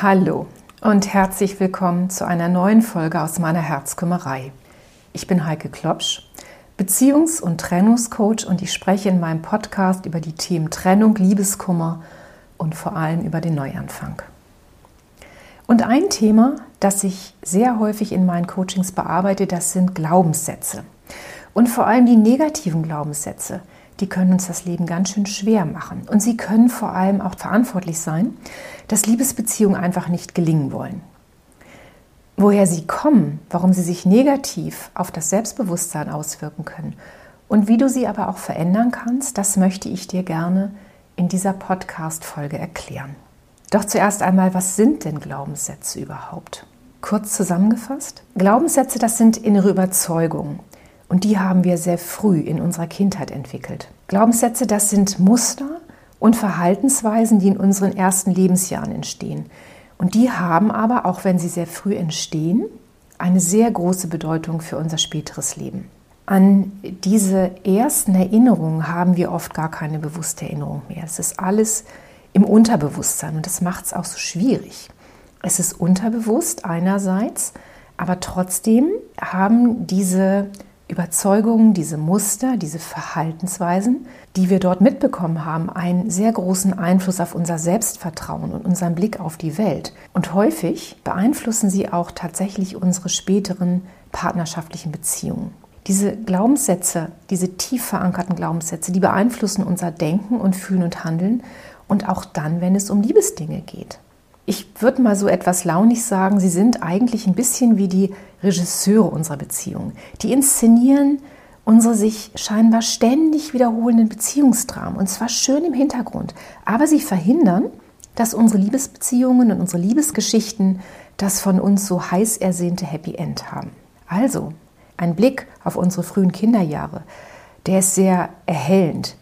Hallo und herzlich willkommen zu einer neuen Folge aus meiner Herzkümmerei. Ich bin Heike Klopsch, Beziehungs- und Trennungscoach und ich spreche in meinem Podcast über die Themen Trennung, Liebeskummer und vor allem über den Neuanfang. Und ein Thema, das ich sehr häufig in meinen Coachings bearbeite, das sind Glaubenssätze. Und vor allem die negativen Glaubenssätze, die können uns das Leben ganz schön schwer machen. Und sie können vor allem auch verantwortlich sein, dass Liebesbeziehungen einfach nicht gelingen wollen. Woher sie kommen, warum sie sich negativ auf das Selbstbewusstsein auswirken können und wie du sie aber auch verändern kannst, das möchte ich dir gerne in dieser Podcast-Folge erklären. Doch zuerst einmal, was sind denn Glaubenssätze überhaupt? Kurz zusammengefasst, Glaubenssätze, das sind innere Überzeugungen, und die haben wir sehr früh in unserer Kindheit entwickelt. Glaubenssätze, das sind Muster und Verhaltensweisen, die in unseren ersten Lebensjahren entstehen. Und die haben aber, auch wenn sie sehr früh entstehen, eine sehr große Bedeutung für unser späteres Leben. An diese ersten Erinnerungen haben wir oft gar keine bewusste Erinnerung mehr. Es ist alles im Unterbewusstsein und das macht es auch so schwierig. Es ist unterbewusst einerseits, aber trotzdem haben diese Überzeugungen, diese Muster, diese Verhaltensweisen, die wir dort mitbekommen haben, einen sehr großen Einfluss auf unser Selbstvertrauen und unseren Blick auf die Welt. Und häufig beeinflussen sie auch tatsächlich unsere späteren partnerschaftlichen Beziehungen. Diese Glaubenssätze, diese tief verankerten Glaubenssätze, die beeinflussen unser Denken und Fühlen und Handeln und auch dann, wenn es um Liebesdinge geht. Ich würde mal so etwas launig sagen, sie sind eigentlich ein bisschen wie die Regisseure unserer Beziehung. Die inszenieren unsere sich scheinbar ständig wiederholenden Beziehungsdramen und zwar schön im Hintergrund. Aber sie verhindern, dass unsere Liebesbeziehungen und unsere Liebesgeschichten das von uns so heiß ersehnte Happy End haben. Also, ein Blick auf unsere frühen Kinderjahre, der ist sehr erhellend.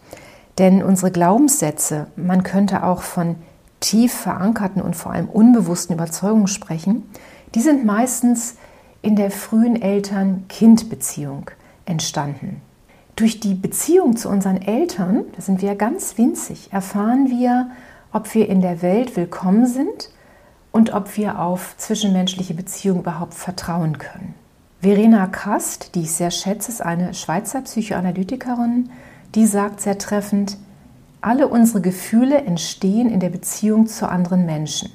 Denn unsere Glaubenssätze, man könnte auch von tief verankerten und vor allem unbewussten Überzeugungen sprechen, die sind meistens in der frühen Eltern-Kind-Beziehung entstanden. Durch die Beziehung zu unseren Eltern, da sind wir ganz winzig, erfahren wir, ob wir in der Welt willkommen sind und ob wir auf zwischenmenschliche Beziehungen überhaupt vertrauen können. Verena Kast, die ich sehr schätze, ist eine Schweizer Psychoanalytikerin, die sagt sehr treffend, alle unsere Gefühle entstehen in der Beziehung zu anderen Menschen,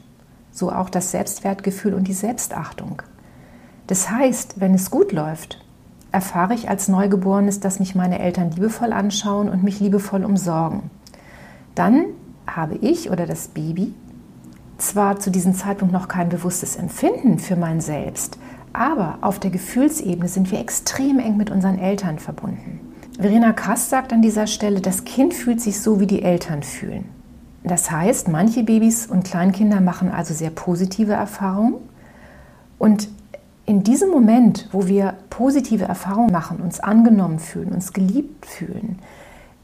so auch das Selbstwertgefühl und die Selbstachtung. Das heißt, wenn es gut läuft, erfahre ich als Neugeborenes, dass mich meine Eltern liebevoll anschauen und mich liebevoll umsorgen. Dann habe ich oder das Baby zwar zu diesem Zeitpunkt noch kein bewusstes Empfinden für mein Selbst, aber auf der Gefühlsebene sind wir extrem eng mit unseren Eltern verbunden. Verena Kast sagt an dieser Stelle, das Kind fühlt sich so, wie die Eltern fühlen. Das heißt, manche Babys und Kleinkinder machen also sehr positive Erfahrungen und in diesem Moment, wo wir positive Erfahrungen machen, uns angenommen fühlen, uns geliebt fühlen,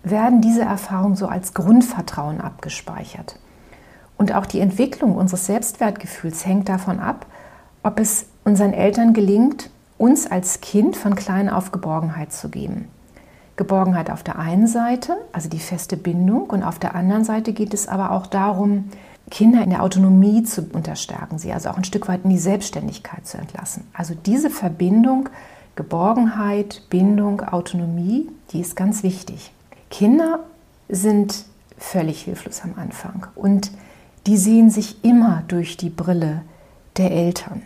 werden diese Erfahrungen so als Grundvertrauen abgespeichert. Und auch die Entwicklung unseres Selbstwertgefühls hängt davon ab, ob es unseren Eltern gelingt, uns als Kind von klein auf Geborgenheit zu geben. Geborgenheit auf der einen Seite, also die feste Bindung, und auf der anderen Seite geht es aber auch darum, Kinder in der Autonomie zu unterstärken, sie also auch ein Stück weit in die Selbstständigkeit zu entlassen. Also diese Verbindung Geborgenheit, Bindung, Autonomie, die ist ganz wichtig. Kinder sind völlig hilflos am Anfang und die sehen sich immer durch die Brille der Eltern.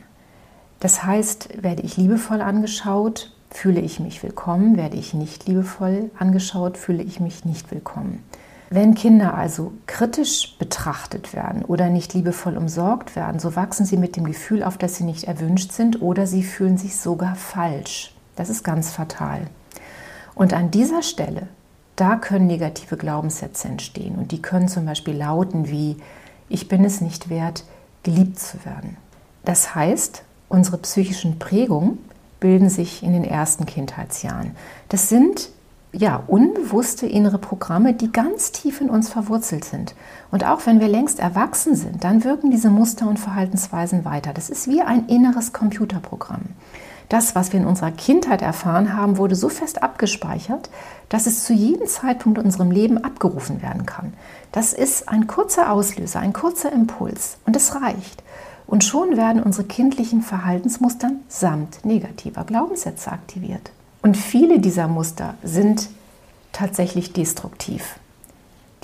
Das heißt, werde ich liebevoll angeschaut, fühle ich mich willkommen, werde ich nicht liebevoll angeschaut, fühle ich mich nicht willkommen. Wenn Kinder also kritisch betrachtet werden oder nicht liebevoll umsorgt werden, so wachsen sie mit dem Gefühl auf, dass sie nicht erwünscht sind oder sie fühlen sich sogar falsch. Das ist ganz fatal. Und an dieser Stelle, da können negative Glaubenssätze entstehen. Und die können zum Beispiel lauten wie, ich bin es nicht wert, geliebt zu werden. Das heißt, unsere psychischen Prägungen bilden sich in den ersten Kindheitsjahren. Das sind ja, unbewusste innere Programme, die ganz tief in uns verwurzelt sind. Und auch wenn wir längst erwachsen sind, dann wirken diese Muster und Verhaltensweisen weiter. Das ist wie ein inneres Computerprogramm. Das, was wir in unserer Kindheit erfahren haben, wurde so fest abgespeichert, dass es zu jedem Zeitpunkt in unserem Leben abgerufen werden kann. Das ist ein kurzer Auslöser, ein kurzer Impuls und es reicht. Und schon werden unsere kindlichen Verhaltensmuster samt negativer Glaubenssätze aktiviert. Und viele dieser Muster sind tatsächlich destruktiv.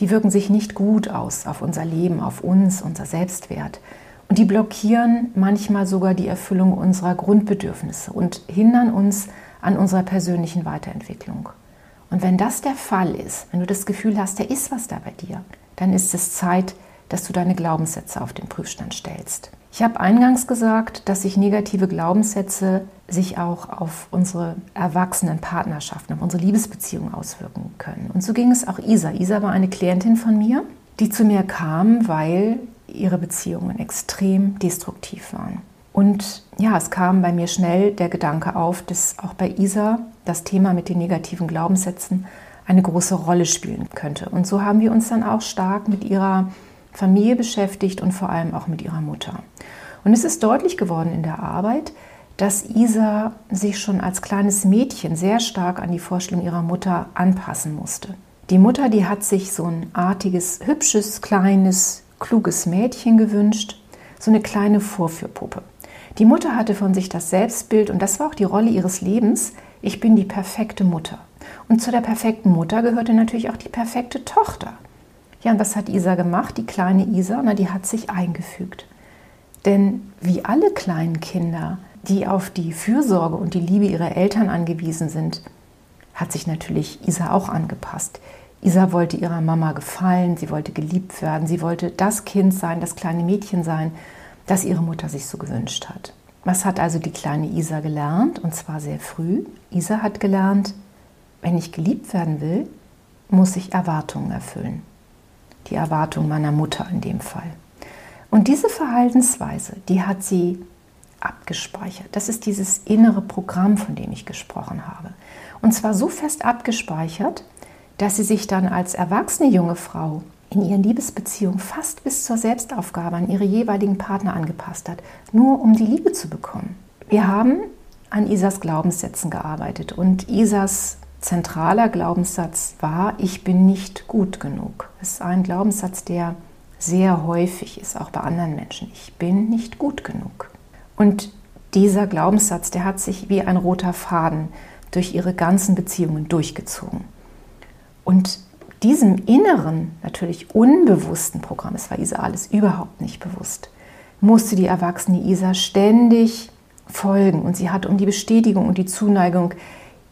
Die wirken sich nicht gut aus auf unser Leben, auf uns, unser Selbstwert. Und die blockieren manchmal sogar die Erfüllung unserer Grundbedürfnisse und hindern uns an unserer persönlichen Weiterentwicklung. Und wenn das der Fall ist, wenn du das Gefühl hast, da ist was da bei dir, dann ist es Zeit, dass du deine Glaubenssätze auf den Prüfstand stellst. Ich habe eingangs gesagt, dass sich negative Glaubenssätze sich auch auf unsere erwachsenen Partnerschaften, auf unsere Liebesbeziehungen auswirken können. Und so ging es auch Isa. Isa war eine Klientin von mir, die zu mir kam, weil ihre Beziehungen extrem destruktiv waren. Und ja, es kam bei mir schnell der Gedanke auf, dass auch bei Isa das Thema mit den negativen Glaubenssätzen eine große Rolle spielen könnte. Und so haben wir uns dann auch stark mit ihrer Familie beschäftigt und vor allem auch mit ihrer Mutter. Und es ist deutlich geworden in der Arbeit, dass Isa sich schon als kleines Mädchen sehr stark an die Vorstellung ihrer Mutter anpassen musste. Die Mutter, die hat sich so ein artiges, hübsches, kleines, kluges Mädchen gewünscht, so eine kleine Vorführpuppe. Die Mutter hatte von sich das Selbstbild und das war auch die Rolle ihres Lebens, ich bin die perfekte Mutter. Und zu der perfekten Mutter gehörte natürlich auch die perfekte Tochter. Ja, und was hat Isa gemacht, die kleine Isa? Na, die hat sich eingefügt. Denn wie alle kleinen Kinder, die auf die Fürsorge und die Liebe ihrer Eltern angewiesen sind, hat sich natürlich Isa auch angepasst. Isa wollte ihrer Mama gefallen, sie wollte geliebt werden, sie wollte das Kind sein, das kleine Mädchen sein, das ihre Mutter sich so gewünscht hat. Was hat also die kleine Isa gelernt? Und zwar sehr früh. Isa hat gelernt, wenn ich geliebt werden will, muss ich Erwartungen erfüllen die Erwartung meiner Mutter in dem Fall. Und diese Verhaltensweise, die hat sie abgespeichert. Das ist dieses innere Programm, von dem ich gesprochen habe. Und zwar so fest abgespeichert, dass sie sich dann als erwachsene junge Frau in ihren Liebesbeziehungen fast bis zur Selbstaufgabe an ihre jeweiligen Partner angepasst hat, nur um die Liebe zu bekommen. Wir haben an Isas Glaubenssätzen gearbeitet und Isas zentraler Glaubenssatz war, ich bin nicht gut genug. Das ist ein Glaubenssatz, der sehr häufig ist, auch bei anderen Menschen. Ich bin nicht gut genug. Und dieser Glaubenssatz, der hat sich wie ein roter Faden durch ihre ganzen Beziehungen durchgezogen. Und diesem inneren, natürlich unbewussten Programm, es war Isa alles überhaupt nicht bewusst, musste die erwachsene Isa ständig folgen. Und sie hat um die Bestätigung und die Zuneigung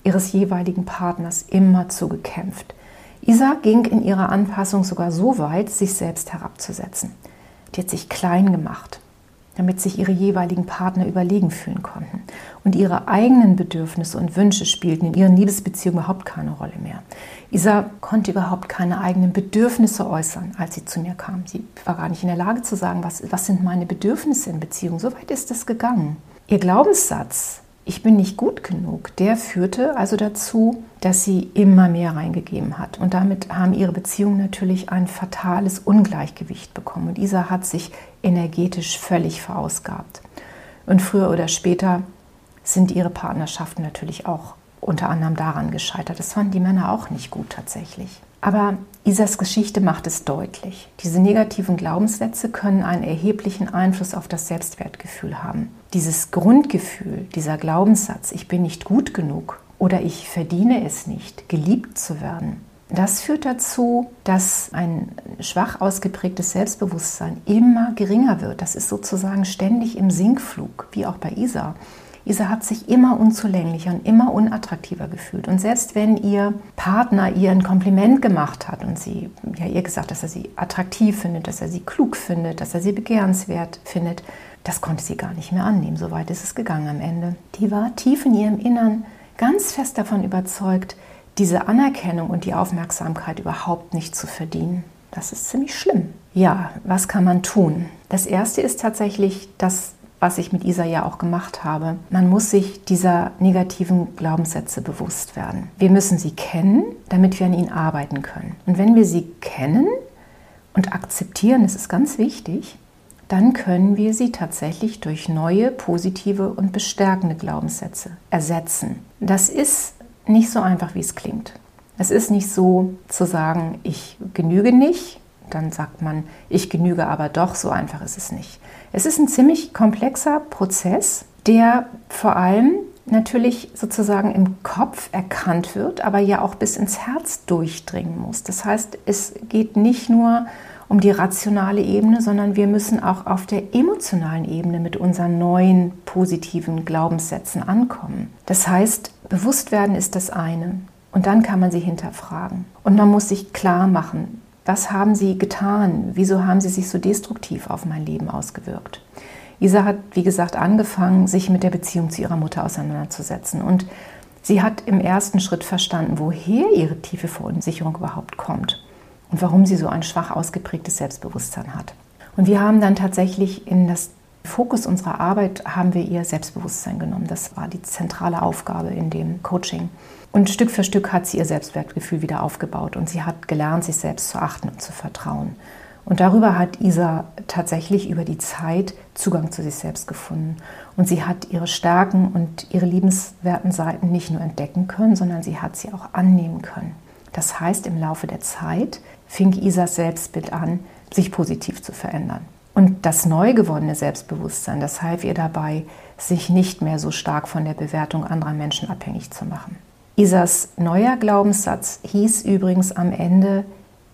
ihres jeweiligen Partners immer zugekämpft. Isa ging in ihrer Anpassung sogar so weit, sich selbst herabzusetzen. Die hat sich klein gemacht, damit sich ihre jeweiligen Partner überlegen fühlen konnten. Und ihre eigenen Bedürfnisse und Wünsche spielten in ihren Liebesbeziehungen überhaupt keine Rolle mehr. Isa konnte überhaupt keine eigenen Bedürfnisse äußern, als sie zu mir kam. Sie war gar nicht in der Lage zu sagen, was, was sind meine Bedürfnisse in Beziehung. So weit ist es gegangen. Ihr Glaubenssatz, ich bin nicht gut genug, der führte also dazu, dass sie immer mehr reingegeben hat. Und damit haben ihre Beziehungen natürlich ein fatales Ungleichgewicht bekommen. Und Isa hat sich energetisch völlig verausgabt. Und früher oder später sind ihre Partnerschaften natürlich auch unter anderem daran gescheitert. Das fanden die Männer auch nicht gut tatsächlich. Aber Isas Geschichte macht es deutlich. Diese negativen Glaubenssätze können einen erheblichen Einfluss auf das Selbstwertgefühl haben. Dieses Grundgefühl, dieser Glaubenssatz, ich bin nicht gut genug oder ich verdiene es nicht, geliebt zu werden, das führt dazu, dass ein schwach ausgeprägtes Selbstbewusstsein immer geringer wird. Das ist sozusagen ständig im Sinkflug, wie auch bei Isa. Isa hat sich immer unzulänglicher und immer unattraktiver gefühlt. Und selbst wenn ihr Partner ihr ein Kompliment gemacht hat und sie ja ihr gesagt, dass er sie attraktiv findet, dass er sie klug findet, dass er sie begehrenswert findet, das konnte sie gar nicht mehr annehmen. So weit ist es gegangen am Ende. Die war tief in ihrem Innern ganz fest davon überzeugt, diese Anerkennung und die Aufmerksamkeit überhaupt nicht zu verdienen. Das ist ziemlich schlimm. Ja, was kann man tun? Das erste ist tatsächlich, dass was ich mit Isa ja auch gemacht habe. Man muss sich dieser negativen Glaubenssätze bewusst werden. Wir müssen sie kennen, damit wir an ihnen arbeiten können. Und wenn wir sie kennen und akzeptieren, das ist ganz wichtig, dann können wir sie tatsächlich durch neue, positive und bestärkende Glaubenssätze ersetzen. Das ist nicht so einfach, wie es klingt. Es ist nicht so zu sagen, ich genüge nicht, dann sagt man, ich genüge aber doch, so einfach ist es nicht. Es ist ein ziemlich komplexer Prozess, der vor allem natürlich sozusagen im Kopf erkannt wird, aber ja auch bis ins Herz durchdringen muss. Das heißt, es geht nicht nur um die rationale Ebene, sondern wir müssen auch auf der emotionalen Ebene mit unseren neuen positiven Glaubenssätzen ankommen. Das heißt, bewusst werden ist das eine und dann kann man sie hinterfragen und man muss sich klar machen, was haben sie getan, wieso haben sie sich so destruktiv auf mein Leben ausgewirkt. Isa hat, wie gesagt, angefangen, sich mit der Beziehung zu ihrer Mutter auseinanderzusetzen. Und sie hat im ersten Schritt verstanden, woher ihre tiefe Verunsicherung überhaupt kommt und warum sie so ein schwach ausgeprägtes Selbstbewusstsein hat. Und wir haben dann tatsächlich in das Fokus unserer Arbeit haben wir ihr Selbstbewusstsein genommen. Das war die zentrale Aufgabe in dem Coaching. Und Stück für Stück hat sie ihr Selbstwertgefühl wieder aufgebaut und sie hat gelernt, sich selbst zu achten und zu vertrauen. Und darüber hat Isa tatsächlich über die Zeit Zugang zu sich selbst gefunden. Und sie hat ihre Stärken und ihre liebenswerten Seiten nicht nur entdecken können, sondern sie hat sie auch annehmen können. Das heißt, im Laufe der Zeit fing Isas Selbstbild an, sich positiv zu verändern. Und das neu gewonnene Selbstbewusstsein, das half ihr dabei, sich nicht mehr so stark von der Bewertung anderer Menschen abhängig zu machen. Isas neuer Glaubenssatz hieß übrigens am Ende,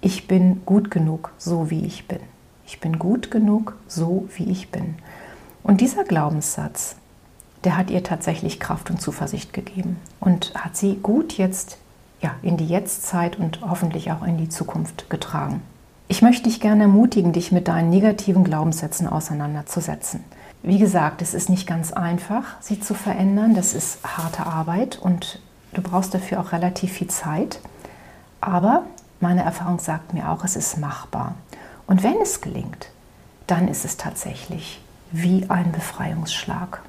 ich bin gut genug, so wie ich bin. Ich bin gut genug, so wie ich bin. Und dieser Glaubenssatz, der hat ihr tatsächlich Kraft und Zuversicht gegeben und hat sie gut jetzt ja, in die Jetztzeit und hoffentlich auch in die Zukunft getragen. Ich möchte dich gerne ermutigen, dich mit deinen negativen Glaubenssätzen auseinanderzusetzen. Wie gesagt, es ist nicht ganz einfach, sie zu verändern. Das ist harte Arbeit und du brauchst dafür auch relativ viel Zeit. Aber meine Erfahrung sagt mir auch, es ist machbar. Und wenn es gelingt, dann ist es tatsächlich wie ein Befreiungsschlag.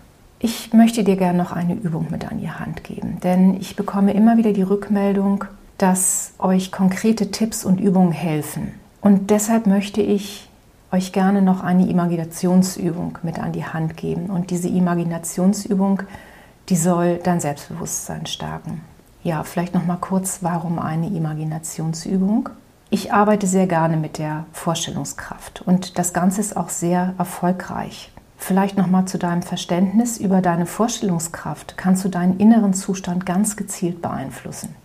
Ich möchte dir gerne noch eine Übung mit an die Hand geben, denn ich bekomme immer wieder die Rückmeldung, dass euch konkrete Tipps und Übungen helfen. Und deshalb möchte ich euch gerne noch eine Imaginationsübung mit an die Hand geben. Und diese Imaginationsübung, die soll dein Selbstbewusstsein stärken. Ja, vielleicht noch mal kurz, warum eine Imaginationsübung? Ich arbeite sehr gerne mit der Vorstellungskraft und das Ganze ist auch sehr erfolgreich. Vielleicht noch mal zu deinem Verständnis über deine Vorstellungskraft kannst du deinen inneren Zustand ganz gezielt beeinflussen.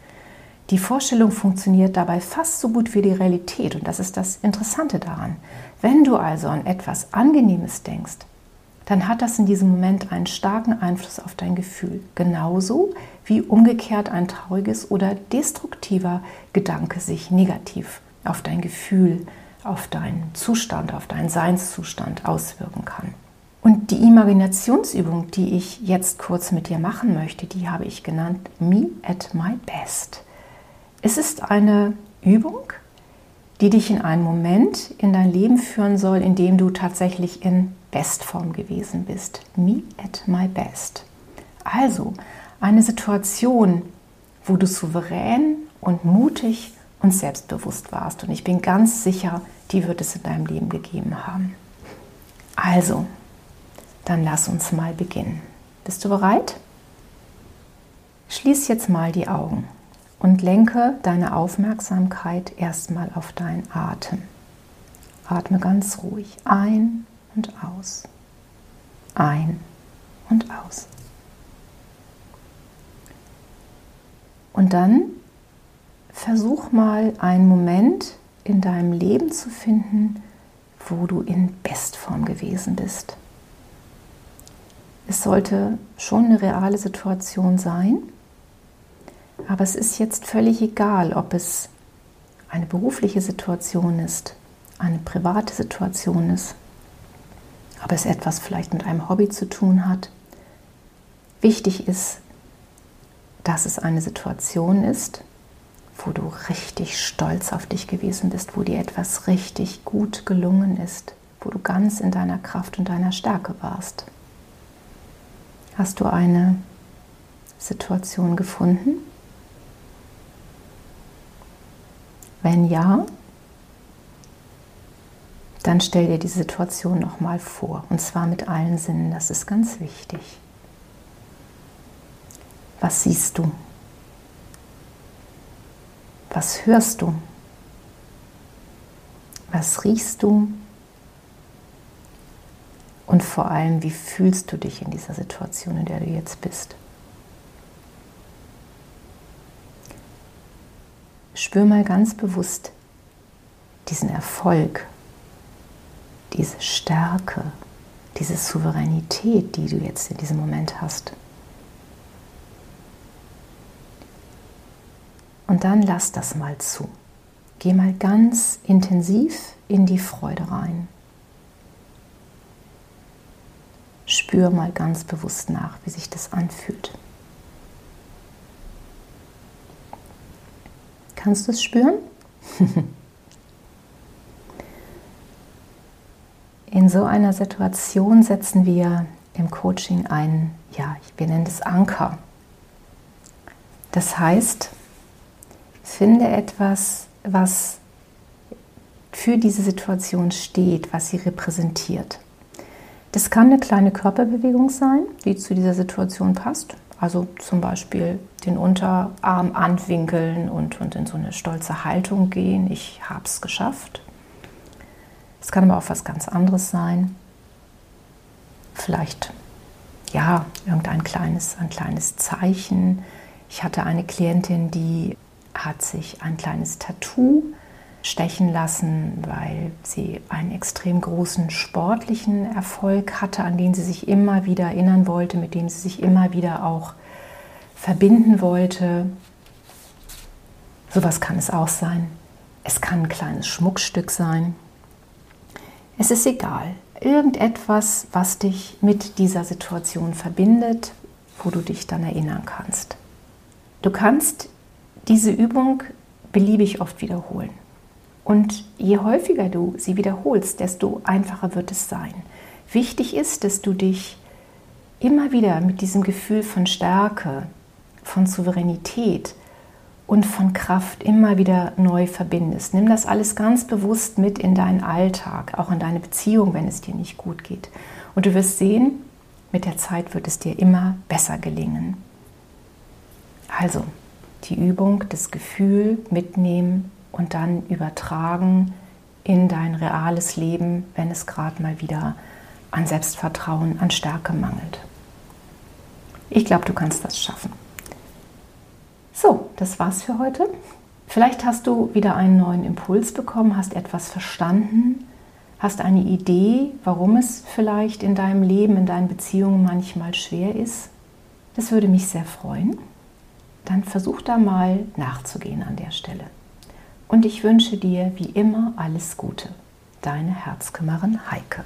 Die Vorstellung funktioniert dabei fast so gut wie die Realität und das ist das Interessante daran. Wenn du also an etwas Angenehmes denkst, dann hat das in diesem Moment einen starken Einfluss auf dein Gefühl. Genauso wie umgekehrt ein trauriges oder destruktiver Gedanke sich negativ auf dein Gefühl, auf deinen Zustand, auf deinen Seinszustand auswirken kann. Und die Imaginationsübung, die ich jetzt kurz mit dir machen möchte, die habe ich genannt Me at My Best. Es ist eine Übung, die dich in einen Moment in dein Leben führen soll, in dem du tatsächlich in Bestform gewesen bist. Me at my best. Also eine Situation, wo du souverän und mutig und selbstbewusst warst. Und ich bin ganz sicher, die wird es in deinem Leben gegeben haben. Also, dann lass uns mal beginnen. Bist du bereit? Schließ jetzt mal die Augen und lenke deine Aufmerksamkeit erstmal auf deinen Atem. Atme ganz ruhig ein und aus. Ein und aus. Und dann versuch mal einen Moment in deinem Leben zu finden, wo du in Bestform gewesen bist. Es sollte schon eine reale Situation sein, aber es ist jetzt völlig egal, ob es eine berufliche Situation ist, eine private Situation ist, ob es etwas vielleicht mit einem Hobby zu tun hat. Wichtig ist, dass es eine Situation ist, wo du richtig stolz auf dich gewesen bist, wo dir etwas richtig gut gelungen ist, wo du ganz in deiner Kraft und deiner Stärke warst. Hast du eine Situation gefunden? Wenn ja, dann stell dir die Situation nochmal vor. Und zwar mit allen Sinnen. Das ist ganz wichtig. Was siehst du? Was hörst du? Was riechst du? Und vor allem, wie fühlst du dich in dieser Situation, in der du jetzt bist? Spür mal ganz bewusst diesen Erfolg, diese Stärke, diese Souveränität, die du jetzt in diesem Moment hast. Und dann lass das mal zu. Geh mal ganz intensiv in die Freude rein. Spür mal ganz bewusst nach, wie sich das anfühlt. Kannst du es spüren? In so einer Situation setzen wir im Coaching einen, ja, wir nennen das Anker. Das heißt, finde etwas, was für diese Situation steht, was sie repräsentiert. Das kann eine kleine Körperbewegung sein, die zu dieser Situation passt. Also zum Beispiel den Unterarm anwinkeln und, und in so eine stolze Haltung gehen. Ich habe es geschafft. Es kann aber auch was ganz anderes sein. Vielleicht, ja, irgendein kleines, ein kleines Zeichen. Ich hatte eine Klientin, die hat sich ein kleines Tattoo stechen lassen, weil sie einen extrem großen sportlichen Erfolg hatte, an den sie sich immer wieder erinnern wollte, mit dem sie sich immer wieder auch verbinden wollte. Sowas kann es auch sein. Es kann ein kleines Schmuckstück sein. Es ist egal. Irgendetwas, was dich mit dieser Situation verbindet, wo du dich dann erinnern kannst. Du kannst diese Übung beliebig oft wiederholen. Und je häufiger du sie wiederholst, desto einfacher wird es sein. Wichtig ist, dass du dich immer wieder mit diesem Gefühl von Stärke, von Souveränität und von Kraft immer wieder neu verbindest. Nimm das alles ganz bewusst mit in deinen Alltag, auch in deine Beziehung, wenn es dir nicht gut geht. Und du wirst sehen, mit der Zeit wird es dir immer besser gelingen. Also, die Übung, das Gefühl mitnehmen und dann übertragen in dein reales Leben, wenn es gerade mal wieder an Selbstvertrauen, an Stärke mangelt. Ich glaube, du kannst das schaffen. So, das war's für heute. Vielleicht hast du wieder einen neuen Impuls bekommen, hast etwas verstanden, hast eine Idee, warum es vielleicht in deinem Leben, in deinen Beziehungen manchmal schwer ist. Das würde mich sehr freuen. Dann versuch da mal nachzugehen an der Stelle und ich wünsche dir wie immer alles Gute. Deine Herzkümmerin Heike.